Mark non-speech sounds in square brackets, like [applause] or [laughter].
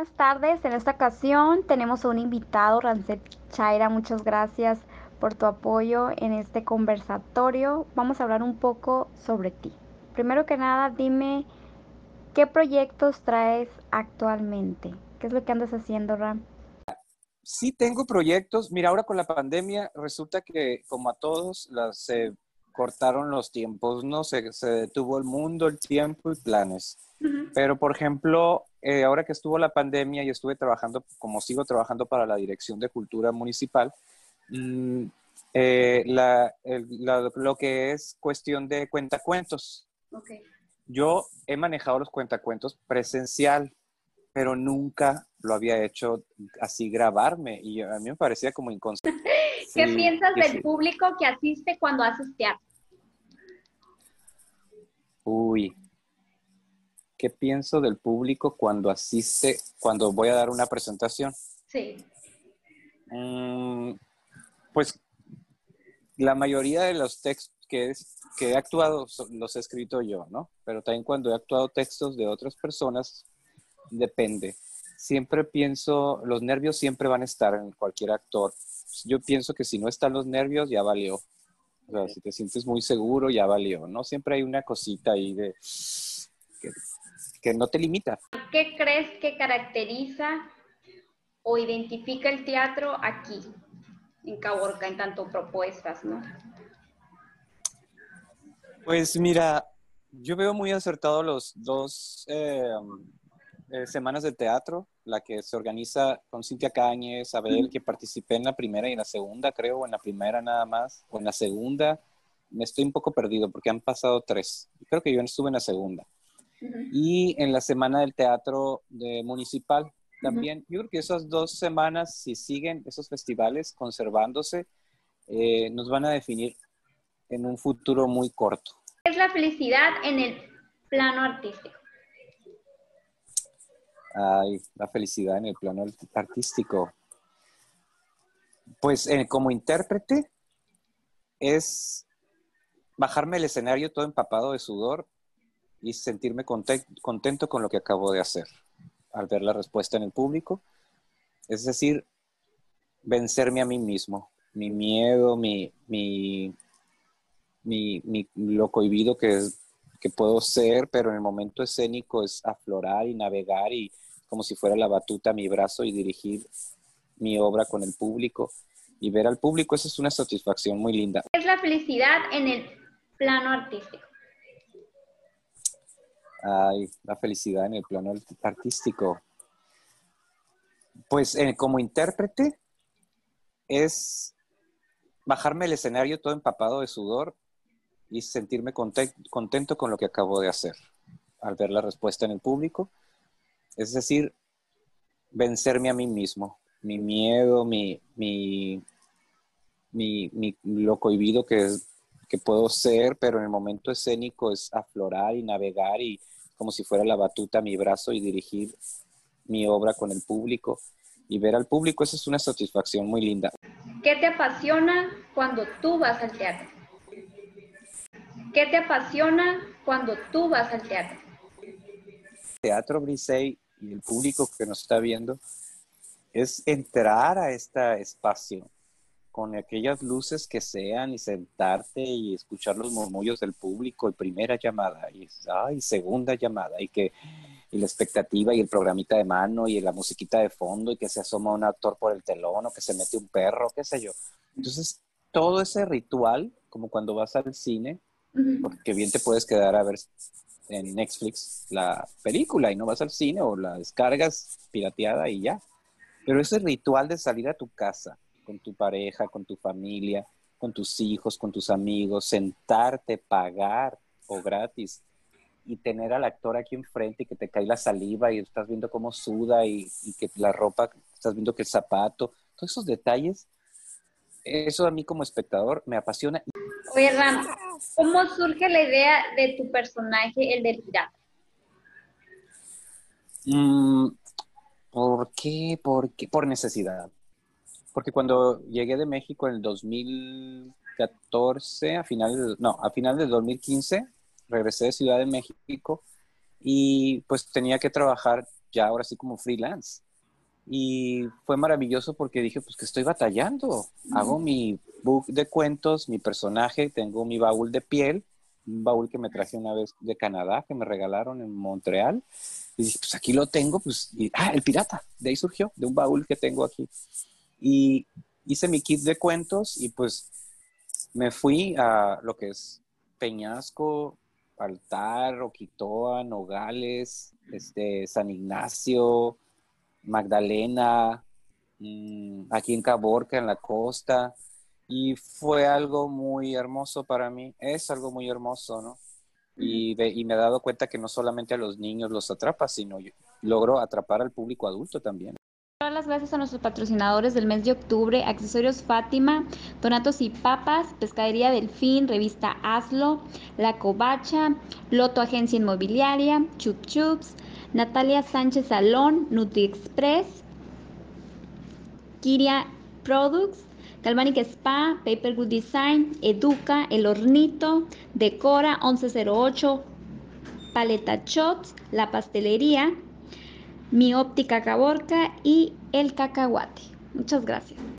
buenas tardes. En esta ocasión tenemos a un invitado, Rancet Chaira. Muchas gracias por tu apoyo en este conversatorio. Vamos a hablar un poco sobre ti. Primero que nada, dime qué proyectos traes actualmente. ¿Qué es lo que andas haciendo, Ram? Sí, tengo proyectos. Mira, ahora con la pandemia resulta que como a todos las, se cortaron los tiempos, ¿no? Se, se detuvo el mundo, el tiempo y planes. Pero, por ejemplo, eh, ahora que estuvo la pandemia y estuve trabajando, como sigo trabajando para la Dirección de Cultura Municipal, mm, eh, lo que es cuestión de cuentacuentos. Yo he manejado los cuentacuentos presencial, pero nunca lo había hecho así grabarme y a mí me parecía como inconsciente. [laughs] ¿Qué piensas del público que asiste cuando haces teatro? Uy, ¿qué pienso del público cuando asiste, cuando voy a dar una presentación? Sí. Mm, pues la mayoría de los textos que, que he actuado los he escrito yo, ¿no? Pero también cuando he actuado textos de otras personas, depende. Siempre pienso, los nervios siempre van a estar en cualquier actor. Yo pienso que si no están los nervios, ya valió. O sea, si te sientes muy seguro, ya valió, ¿no? Siempre hay una cosita ahí de que no te limita. ¿Qué crees que caracteriza o identifica el teatro aquí, en Caborca, en tanto propuestas, ¿no? Pues mira, yo veo muy acertado los dos eh, eh, semanas de teatro, la que se organiza con Cintia Cáñez, Abel, que participé en la primera y en la segunda, creo, o en la primera nada más, o en la segunda. Me estoy un poco perdido porque han pasado tres. Creo que yo estuve en la segunda y en la Semana del Teatro de Municipal también. Yo creo que esas dos semanas, si siguen esos festivales conservándose, eh, nos van a definir en un futuro muy corto. ¿Qué es la felicidad en el plano artístico? Ay, la felicidad en el plano artístico. Pues eh, como intérprete es bajarme el escenario todo empapado de sudor y sentirme contento con lo que acabo de hacer al ver la respuesta en el público. Es decir, vencerme a mí mismo, mi miedo, mi, mi, mi, lo cohibido que, es, que puedo ser, pero en el momento escénico es aflorar y navegar y como si fuera la batuta mi brazo y dirigir mi obra con el público y ver al público, esa es una satisfacción muy linda. Es la felicidad en el plano artístico. Ay, la felicidad en el plano artístico. Pues eh, como intérprete es bajarme el escenario todo empapado de sudor y sentirme contento con lo que acabo de hacer al ver la respuesta en el público. Es decir, vencerme a mí mismo, mi miedo, mi, mi, mi, mi lo cohibido que es que puedo ser, pero en el momento escénico es aflorar y navegar y como si fuera la batuta mi brazo y dirigir mi obra con el público y ver al público, esa es una satisfacción muy linda. ¿Qué te apasiona cuando tú vas al teatro? ¿Qué te apasiona cuando tú vas al teatro? Teatro Brisey y el público que nos está viendo es entrar a este espacio con aquellas luces que sean y sentarte y escuchar los murmullos del público y primera llamada y, ay, segunda llamada y que y la expectativa y el programita de mano y la musiquita de fondo y que se asoma un actor por el telón o que se mete un perro, qué sé yo. Entonces, todo ese ritual, como cuando vas al cine, porque bien te puedes quedar a ver en Netflix la película y no vas al cine o la descargas pirateada y ya. Pero ese ritual de salir a tu casa, con tu pareja, con tu familia, con tus hijos, con tus amigos, sentarte, pagar o gratis y tener al actor aquí enfrente y que te cae la saliva y estás viendo cómo suda y, que la ropa, estás viendo que el zapato, todos esos detalles, eso a mí como espectador me apasiona. Oye, Ram, ¿cómo surge la idea de tu personaje, el del pirata? Mm, ¿Por qué? ¿Por qué? Por necesidad porque cuando llegué de México en el 2014, a finales, no, a finales del 2015, regresé de Ciudad de México y pues tenía que trabajar ya ahora sí como freelance. Y fue maravilloso porque dije, pues que estoy batallando. Hago mi book de cuentos, mi personaje, tengo mi baúl de piel, un baúl que me traje una vez de Canadá, que me regalaron en Montreal. Y dije, pues aquí lo tengo, pues, y, ah, el pirata, de ahí surgió, de un baúl que tengo aquí. Y hice mi kit de cuentos y pues me fui a lo que es Peñasco, Altar, Oquitoa, Nogales, este, San Ignacio, Magdalena, mm, aquí en Caborca, en la costa, y fue algo muy hermoso para mí, es algo muy hermoso, ¿no? Y, y, me he dado cuenta que no solamente a los niños los atrapa, sino logro atrapar al público adulto también. Gracias a nuestros patrocinadores del mes de octubre, Accesorios Fátima, Donatos y Papas, Pescadería Delfín, Revista Hazlo, La Covacha, Loto Agencia Inmobiliaria, Chup Chups, Natalia Sánchez Salón, Nutri Express, Kiria Products, Galvanic Spa, Paper Good Design, Educa, El Hornito, Decora 1108, Paleta Shots, La Pastelería, Mi Óptica Caborca y El Cacahuate. Muchas gracias.